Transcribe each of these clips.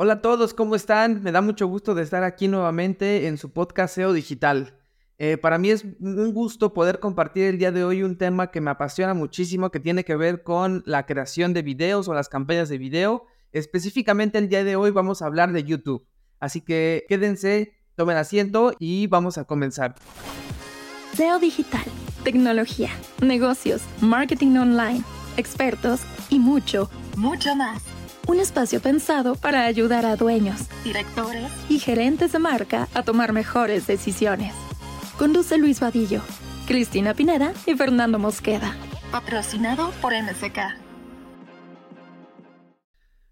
Hola a todos, ¿cómo están? Me da mucho gusto de estar aquí nuevamente en su podcast SEO Digital. Eh, para mí es un gusto poder compartir el día de hoy un tema que me apasiona muchísimo, que tiene que ver con la creación de videos o las campañas de video. Específicamente el día de hoy vamos a hablar de YouTube. Así que quédense, tomen asiento y vamos a comenzar. SEO Digital, tecnología, negocios, marketing online, expertos y mucho, mucho más un espacio pensado para ayudar a dueños, directores y gerentes de marca a tomar mejores decisiones. Conduce Luis Vadillo, Cristina Pineda y Fernando Mosqueda. Patrocinado por MSK.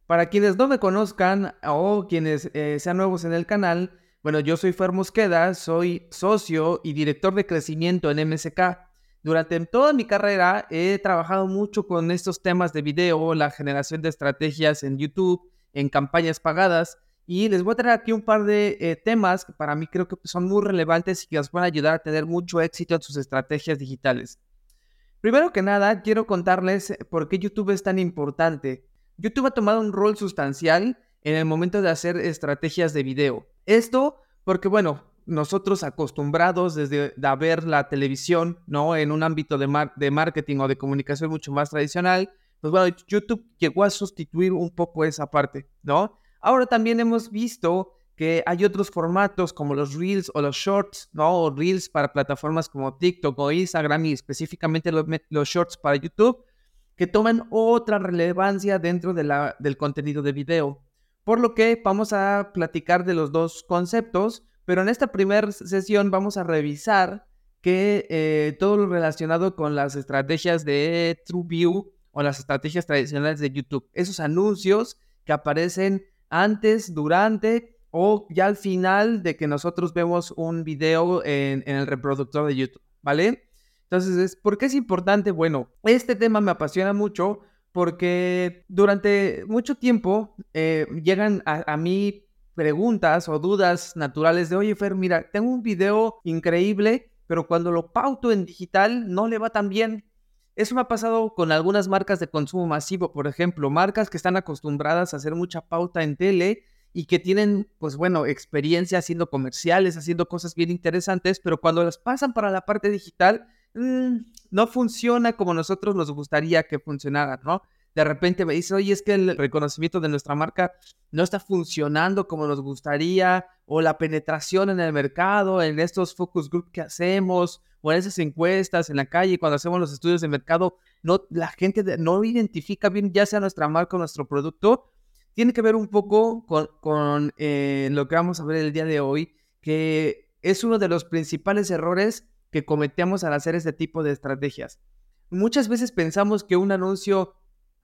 Para quienes no me conozcan o quienes eh, sean nuevos en el canal, bueno, yo soy Fer Mosqueda, soy socio y director de crecimiento en MSK. Durante toda mi carrera he trabajado mucho con estos temas de video, la generación de estrategias en YouTube, en campañas pagadas, y les voy a traer aquí un par de eh, temas que para mí creo que son muy relevantes y que nos van a ayudar a tener mucho éxito en sus estrategias digitales. Primero que nada, quiero contarles por qué YouTube es tan importante. YouTube ha tomado un rol sustancial en el momento de hacer estrategias de video. Esto porque, bueno, nosotros acostumbrados desde a ver la televisión, ¿no? En un ámbito de, de marketing o de comunicación mucho más tradicional, pues bueno, YouTube llegó a sustituir un poco esa parte, ¿no? Ahora también hemos visto que hay otros formatos como los Reels o los Shorts, ¿no? O Reels para plataformas como TikTok o Instagram y específicamente los, los Shorts para YouTube, que toman otra relevancia dentro de la, del contenido de video. Por lo que vamos a platicar de los dos conceptos, pero en esta primera sesión vamos a revisar que eh, todo lo relacionado con las estrategias de TrueView o las estrategias tradicionales de YouTube. Esos anuncios que aparecen antes, durante o ya al final de que nosotros vemos un video en, el reproductor de YouTube, ¿vale? Entonces, ¿por qué es importante? Bueno, este tema me apasiona mucho porque durante mucho tiempo eh, llegan a, a mí preguntas o dudas naturales de, oye Fer, mira, tengo un video increíble, pero cuando lo pauto en digital no le va tan bien. Eso me ha pasado con algunas marcas de consumo masivo, por ejemplo, marcas que están acostumbradas a hacer mucha pauta en tele y que tienen, pues bueno, experiencia haciendo comerciales, haciendo cosas bien interesantes, pero cuando las pasan para la parte digital, mm, no funciona como nosotros nos gustaría que funcionara, ¿no? De repente me dice, oye, es que el reconocimiento de nuestra marca no está funcionando como nos gustaría, o la penetración en el mercado, en estos focus group que hacemos, o en esas encuestas en la calle, cuando hacemos los estudios de mercado, no, la gente no identifica bien ya sea nuestra marca o nuestro producto. Tiene que ver un poco con, eh, lo que vamos a ver el día de hoy, que es uno de los principales errores que cometemos al hacer este tipo de estrategias. Muchas veces pensamos que un anuncio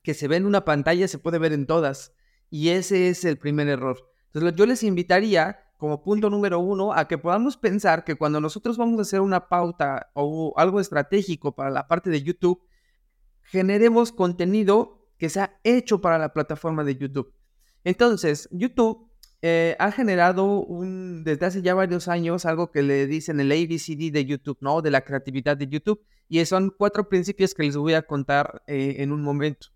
que se ve en una pantalla se puede ver en todas. Y ese es el primer error. Entonces yo les invitaría como punto número uno a que podamos pensar que cuando nosotros vamos a hacer una pauta o algo estratégico para la parte de YouTube, generemos contenido que sea hecho para la plataforma de YouTube. Entonces, YouTube eh, ha generado un, desde hace ya varios años algo que le dicen el ABCD de YouTube, ¿no? De la creatividad de YouTube. Y son cuatro principios que les voy a contar eh, en un momento.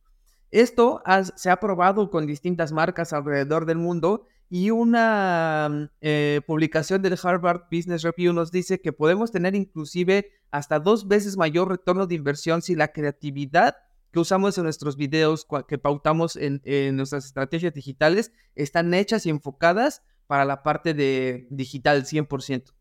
Esto se ha probado con distintas marcas alrededor del mundo y una mm, eh, publicación del Harvard Business Review nos dice que podemos tener inclusive hasta dos veces mayor retorno de inversión si la creatividad que usamos en nuestros videos, que pautamos en, nuestras estrategias digitales, están hechas y enfocadas para la parte de digital 100%.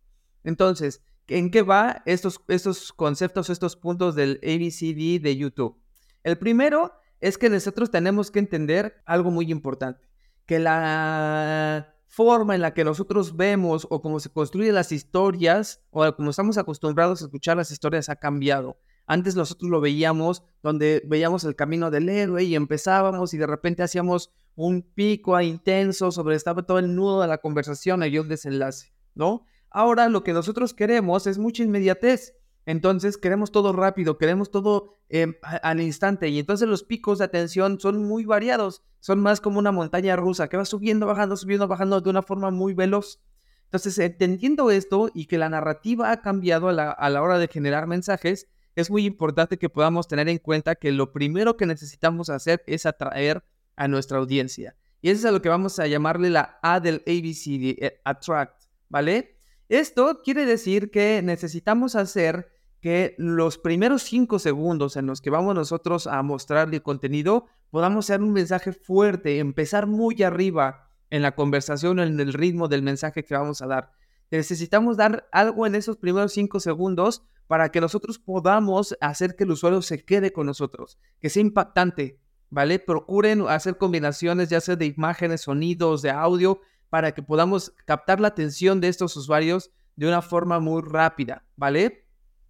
Entonces, ¿en qué va estos, estos conceptos, estos puntos del ABCD de YouTube? El primero es que nosotros tenemos que entender algo muy importante, que la forma en la que nosotros vemos o cómo se construyen las historias o como estamos acostumbrados a escuchar las historias ha cambiado. Antes nosotros lo veíamos donde veíamos el camino del héroe y empezábamos y de repente hacíamos un pico intenso sobre todo el nudo de la conversación y un desenlace, ¿no? Ahora lo que nosotros queremos es mucha inmediatez. Entonces queremos todo rápido, queremos todo em, al instante y entonces los picos de atención son muy variados, son más como una montaña rusa que va subiendo, bajando, subiendo, bajando de una forma muy veloz. Entonces, entendiendo esto y que la narrativa ha cambiado a la, a la hora de generar mensajes, es muy importante que podamos tener en cuenta que lo primero que necesitamos hacer es atraer a nuestra audiencia. Y eso es a lo que vamos a llamarle la A del ABCD, eh, Attract, ¿vale? Esto quiere decir que necesitamos hacer que los primeros cinco segundos en los que vamos nosotros a mostrarle contenido podamos hacer un mensaje fuerte, empezar muy arriba en la conversación, en el ritmo del mensaje que vamos a dar. Necesitamos dar algo en esos primeros cinco segundos para que nosotros podamos hacer que el usuario se quede con nosotros, que sea impactante, ¿vale? Procuren hacer combinaciones ya sea de imágenes, sonidos, de audio, para que podamos captar la atención de estos usuarios de una forma muy rápida, ¿vale?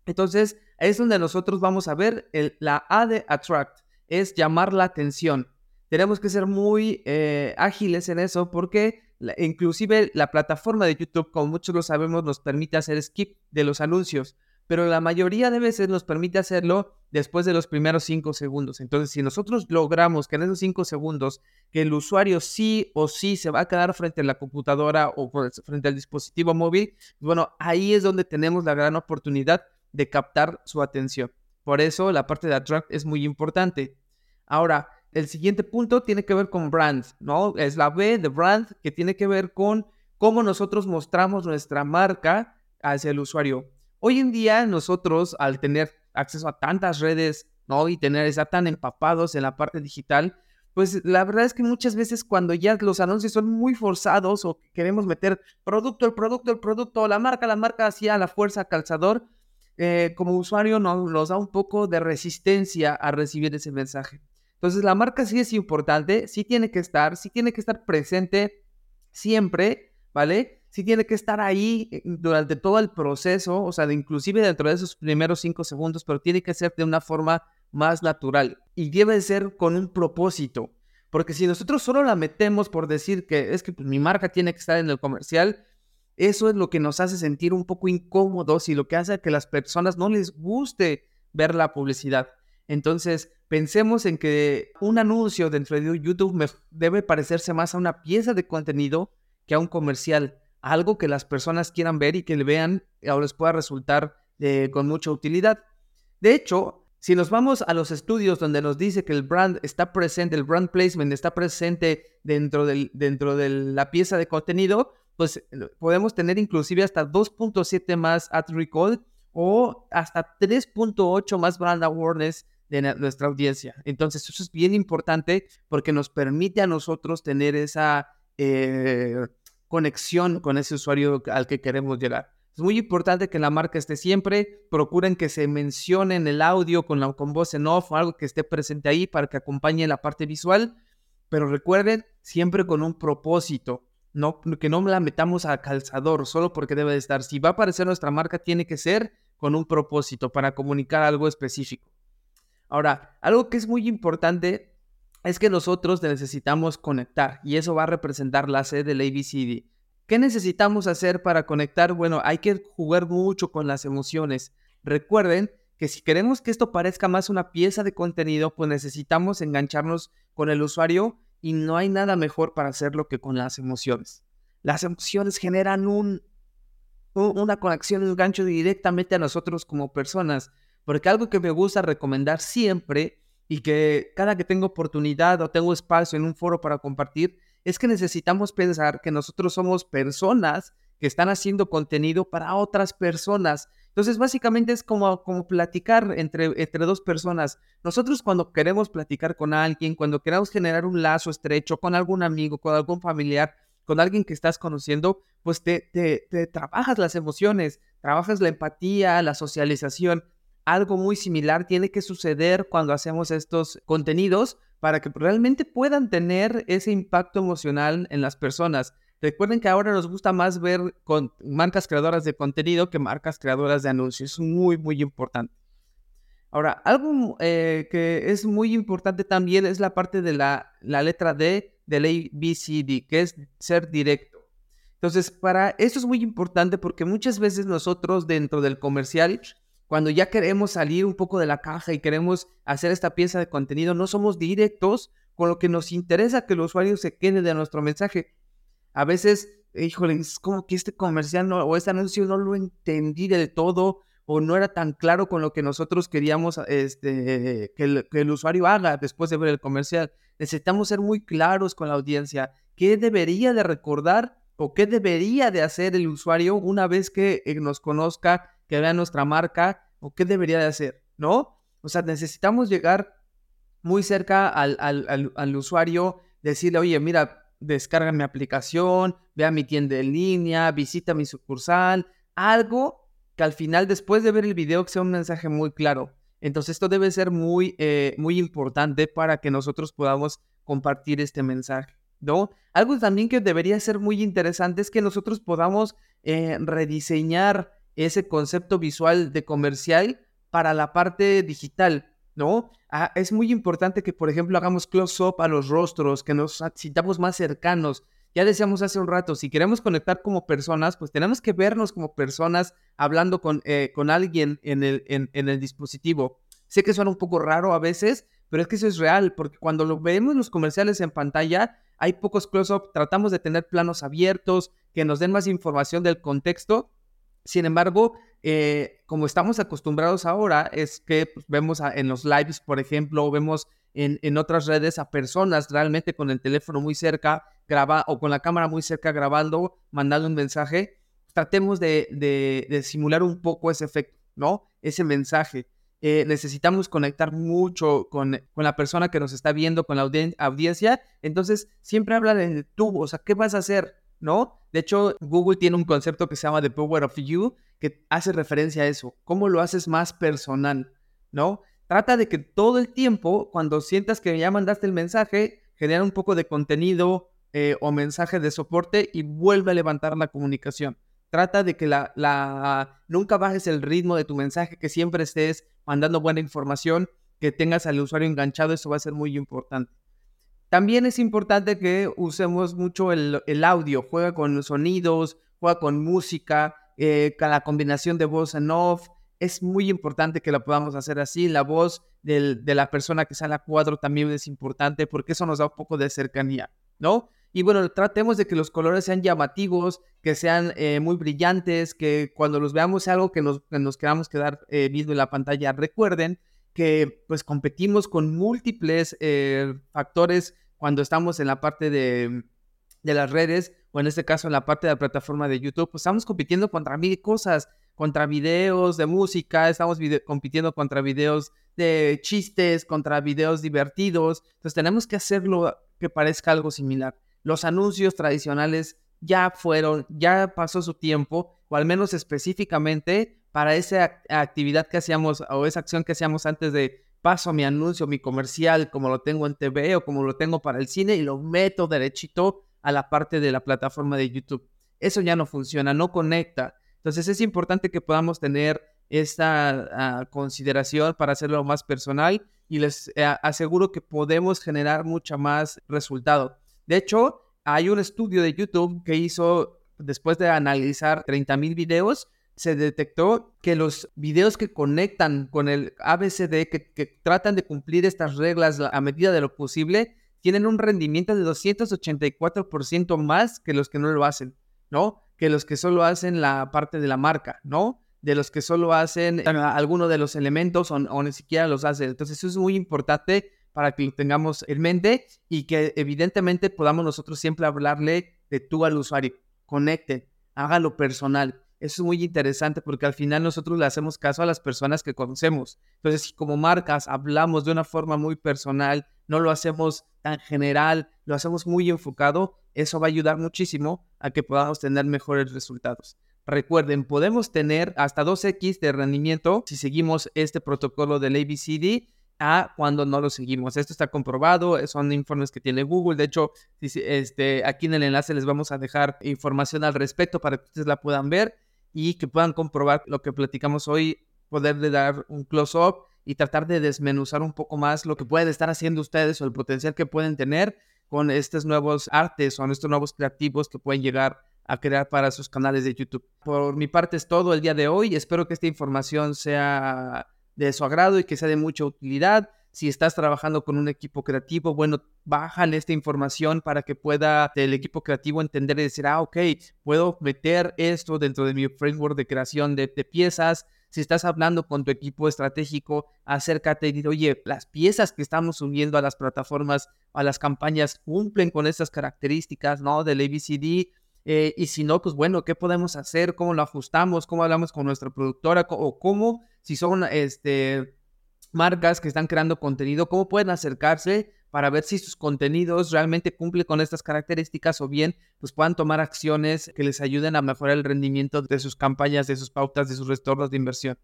Entonces, es donde nosotros vamos a ver la A de Attract, es llamar la atención. Tenemos que ser muy eh, ágiles en eso porque inclusive la plataforma de YouTube, como muchos lo sabemos, nos permite hacer skip de los anuncios, pero la mayoría de veces nos permite hacerlo después de los primeros cinco segundos. Entonces, si nosotros logramos que en esos cinco segundos que el usuario sí o sí se va a quedar frente a la computadora o frente al dispositivo móvil, bueno, ahí es donde tenemos la gran oportunidad de captar su atención. Por eso la parte de attract es muy importante. Ahora, el siguiente punto tiene que ver con brand, ¿no? Es la B de brand que tiene que ver con cómo nosotros mostramos nuestra marca hacia el usuario. Hoy en día nosotros al tener acceso a tantas redes, ¿no? Y tener estar tan empapados en la parte digital, pues la verdad es que muchas veces cuando ya los anuncios son muy forzados o queremos meter producto, el producto, el producto, la marca, la marca hacia la fuerza calzador, eh, como usuario nos, da un poco de resistencia a recibir ese mensaje. Entonces la marca sí es importante, sí tiene que estar, sí tiene que estar presente siempre, ¿vale? Sí tiene que estar ahí eh, durante todo el proceso, o sea, inclusive dentro de esos primeros cinco segundos, pero tiene que ser de una forma más natural y debe ser con un propósito. Porque si nosotros solo la metemos por decir que es que pues, mi marca tiene que estar en el comercial, eso es lo que nos hace sentir un poco incómodos y lo que hace que las personas no les guste ver la publicidad. Entonces, pensemos en que un anuncio dentro de YouTube debe parecerse más a una pieza de contenido que a un comercial, algo que las personas quieran ver y que le vean o les pueda resultar eh, con mucha utilidad. De hecho, si nos vamos a los estudios donde nos dice que el brand está presente, el brand placement está presente dentro, del, dentro de la pieza de contenido, pues podemos tener inclusive hasta 2.7 más ad recall o hasta 3.8 más brand awareness de nuestra audiencia. Entonces, eso es bien importante porque nos permite a nosotros tener esa eh, conexión con ese usuario al que queremos llegar. Es muy importante que la marca esté siempre, procuren que se mencione en el audio con, la, con voz en off o algo que esté presente ahí para que acompañe la parte visual, pero recuerden siempre con un propósito no, que no la metamos a calzador solo porque debe de estar. Si va a aparecer nuestra marca, tiene que ser con un propósito para comunicar algo específico. Ahora, algo que es muy importante es que nosotros necesitamos conectar y eso va a representar la sede del ABCD. ¿Qué necesitamos hacer para conectar? Bueno, hay que jugar mucho con las emociones. Recuerden que si queremos que esto parezca más una pieza de contenido, pues necesitamos engancharnos con el usuario y no hay nada mejor para hacerlo que con las emociones. Las emociones generan un, una conexión, un gancho directamente a nosotros como personas, porque algo que me gusta recomendar siempre y que cada que tengo oportunidad o tengo espacio en un foro para compartir, es que necesitamos pensar que nosotros somos personas que están haciendo contenido para otras personas entonces, básicamente es como, como platicar entre, entre dos personas. Nosotros cuando queremos platicar con alguien, cuando queremos generar un lazo estrecho con algún amigo, con algún familiar, con alguien que estás conociendo, pues te, te, te trabajas las emociones, trabajas la empatía, la socialización. Algo muy similar tiene que suceder cuando hacemos estos contenidos para que realmente puedan tener ese impacto emocional en las personas. Recuerden que ahora nos gusta más ver con marcas creadoras de contenido que marcas creadoras de anuncios. Es muy, muy importante. Ahora, algo eh, que es muy importante también es la parte de la, la letra D del ABCD, que es ser directo. Entonces, para esto es muy importante porque muchas veces nosotros dentro del comercial, cuando ya queremos salir un poco de la caja y queremos hacer esta pieza de contenido, no somos directos con lo que nos interesa que el usuario se quede de nuestro mensaje a veces, híjole, es como que este comercial o este anuncio no lo entendí del todo, o no era tan claro con lo que nosotros queríamos este, que, el, usuario haga después de ver el comercial. Necesitamos ser muy claros con la audiencia. ¿Qué debería de recordar o qué debería de hacer el usuario una vez que eh, nos conozca, que vea nuestra marca o qué debería de hacer, ¿no? O sea, necesitamos llegar muy cerca al, al, usuario, decirle, oye, mira, descarga mi aplicación, vea mi tienda en línea, visita mi sucursal, algo que al final, después de ver el video, sea un mensaje muy claro. Entonces, esto debe ser muy, eh, muy importante para que nosotros podamos compartir este mensaje. ¿no? Algo también que debería ser muy interesante es que nosotros podamos eh, rediseñar ese concepto visual de comercial para la parte digital, ¿no? Ah, es muy importante que, por ejemplo, hagamos close-up a los rostros, que nos sintamos más cercanos. Ya decíamos hace un rato, si queremos conectar como personas, pues tenemos que vernos como personas hablando con, eh, con alguien en el, en, el dispositivo. Sé que suena un poco raro a veces, pero es que eso es real, porque cuando lo vemos los comerciales en pantalla, hay pocos close-up, tratamos de tener planos abiertos que nos den más información del contexto. Sin embargo, eh, como estamos acostumbrados ahora, es que pues, vemos en los lives, por ejemplo, vemos en, otras redes a personas realmente con el teléfono muy cerca, graba, o con la cámara muy cerca grabando, mandando un mensaje. Tratemos de, de, de simular un poco ese efecto, ¿no? Ese mensaje. Eh, necesitamos conectar mucho con, con, la persona que nos está viendo, con la audiencia. Entonces, siempre habla de tú, o sea, ¿qué vas a hacer? ¿No? De hecho, Google tiene un concepto que se llama The Power of You, que hace referencia a eso. ¿Cómo lo haces más personal? ¿No? Trata de que todo el tiempo, cuando sientas que ya mandaste el mensaje, genera un poco de contenido eh, o mensaje de soporte y vuelve a levantar la comunicación. Trata de que la, la, nunca bajes el ritmo de tu mensaje, que siempre estés mandando buena información, que tengas al usuario enganchado, eso va a ser muy importante. También es importante que usemos mucho el, el audio, juega con sonidos, juega con música, eh, con la combinación de voz en off. Es muy importante que lo podamos hacer así. La voz del, de la persona que sale a cuadro también es importante porque eso nos da un poco de cercanía, ¿no? Y bueno, tratemos de que los colores sean llamativos, que sean eh, muy brillantes, que cuando los veamos sea algo que nos, nos queramos quedar eh, viendo en la pantalla. Recuerden que pues competimos con múltiples eh, factores cuando estamos en la parte de, de, las redes o en este caso en la parte de la plataforma de YouTube, pues estamos compitiendo contra mil cosas, contra videos de música, estamos compitiendo contra videos de chistes, contra videos divertidos, entonces tenemos que hacerlo que parezca algo similar. Los anuncios tradicionales ya fueron, ya pasó su tiempo, o al menos específicamente para esa actividad que hacíamos o esa acción que hacíamos antes de paso mi anuncio, mi comercial, como lo tengo en TV o como lo tengo para el cine y lo meto derechito a la parte de la plataforma de YouTube. Eso ya no funciona, no conecta. Entonces es importante que podamos tener esta ah, consideración para hacerlo más personal y les eh, aseguro que podemos generar mucha más resultado. De hecho, hay un estudio de YouTube que hizo, después de analizar 30 mil videos, se detectó que los videos que conectan con el ABCD, que, tratan de cumplir estas reglas a medida de lo posible, tienen un rendimiento de 284% más que los que no lo hacen, ¿no? Que los que solo hacen la parte de la marca, ¿no? De los que solo hacen alguno de los elementos o, ni siquiera los hacen. Entonces, eso es muy importante para que lo tengamos en mente y que evidentemente podamos nosotros siempre hablarle de tú al usuario. Conecten, hágalo personal. Eso es muy interesante porque al final nosotros le hacemos caso a las personas que conocemos. Entonces, si como marcas hablamos de una forma muy personal, no lo hacemos tan general, lo hacemos muy enfocado, eso va a ayudar muchísimo a que podamos tener mejores resultados. Recuerden, podemos tener hasta 2x de rendimiento si seguimos este protocolo del ABCD a cuando no lo seguimos. Esto está comprobado, son informes que tiene Google. De hecho, este, aquí en el enlace les vamos a dejar información al respecto para que ustedes la puedan ver y que puedan comprobar lo que platicamos hoy, poderle dar un close-up y tratar de desmenuzar un poco más lo que pueden estar haciendo ustedes o el potencial que pueden tener con estos nuevos artes o estos nuevos creativos que pueden llegar a crear para sus canales de YouTube. Por mi parte es todo el día de hoy. Espero que esta información sea de su agrado y que sea de mucha utilidad. Si estás trabajando con un equipo creativo, bueno, bajan esta información para que pueda el equipo creativo entender y decir, ah, ok, puedo meter esto dentro de mi framework de creación de, de piezas. Si estás hablando con tu equipo estratégico, acércate y dile, oye, las piezas que estamos subiendo a las plataformas, a las campañas, cumplen con estas características, ¿no? Del ABCD. Eh, y si no, pues bueno, ¿qué podemos hacer? ¿Cómo lo ajustamos? ¿Cómo hablamos con nuestra productora? ¿O cómo, si son este, marcas que están creando contenido, cómo pueden acercarse para ver si sus contenidos realmente cumplen con estas características o bien pues puedan tomar acciones que les ayuden a mejorar el rendimiento de sus campañas, de sus pautas, de sus retornos de inversión.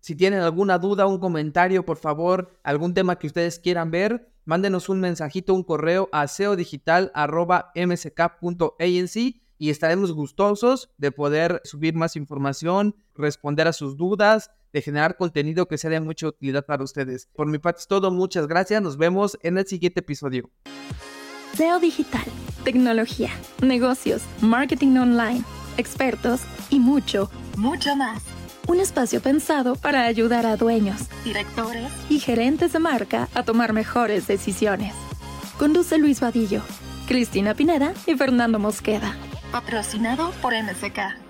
Si tienen alguna duda, un comentario, por favor, algún tema que ustedes quieran ver, mándenos un mensajito, un correo a seodigital.msk.anc y estaremos gustosos de poder subir más información, responder a sus dudas de generar contenido que sea de mucha utilidad para ustedes. Por mi parte es todo, muchas gracias, nos vemos en el siguiente episodio. SEO digital, tecnología, negocios, marketing online, expertos y mucho, mucho más. Un espacio pensado para ayudar a dueños, directores y gerentes de marca a tomar mejores decisiones. Conduce Luis Vadillo, Cristina Pineda y Fernando Mosqueda. Patrocinado por MSK.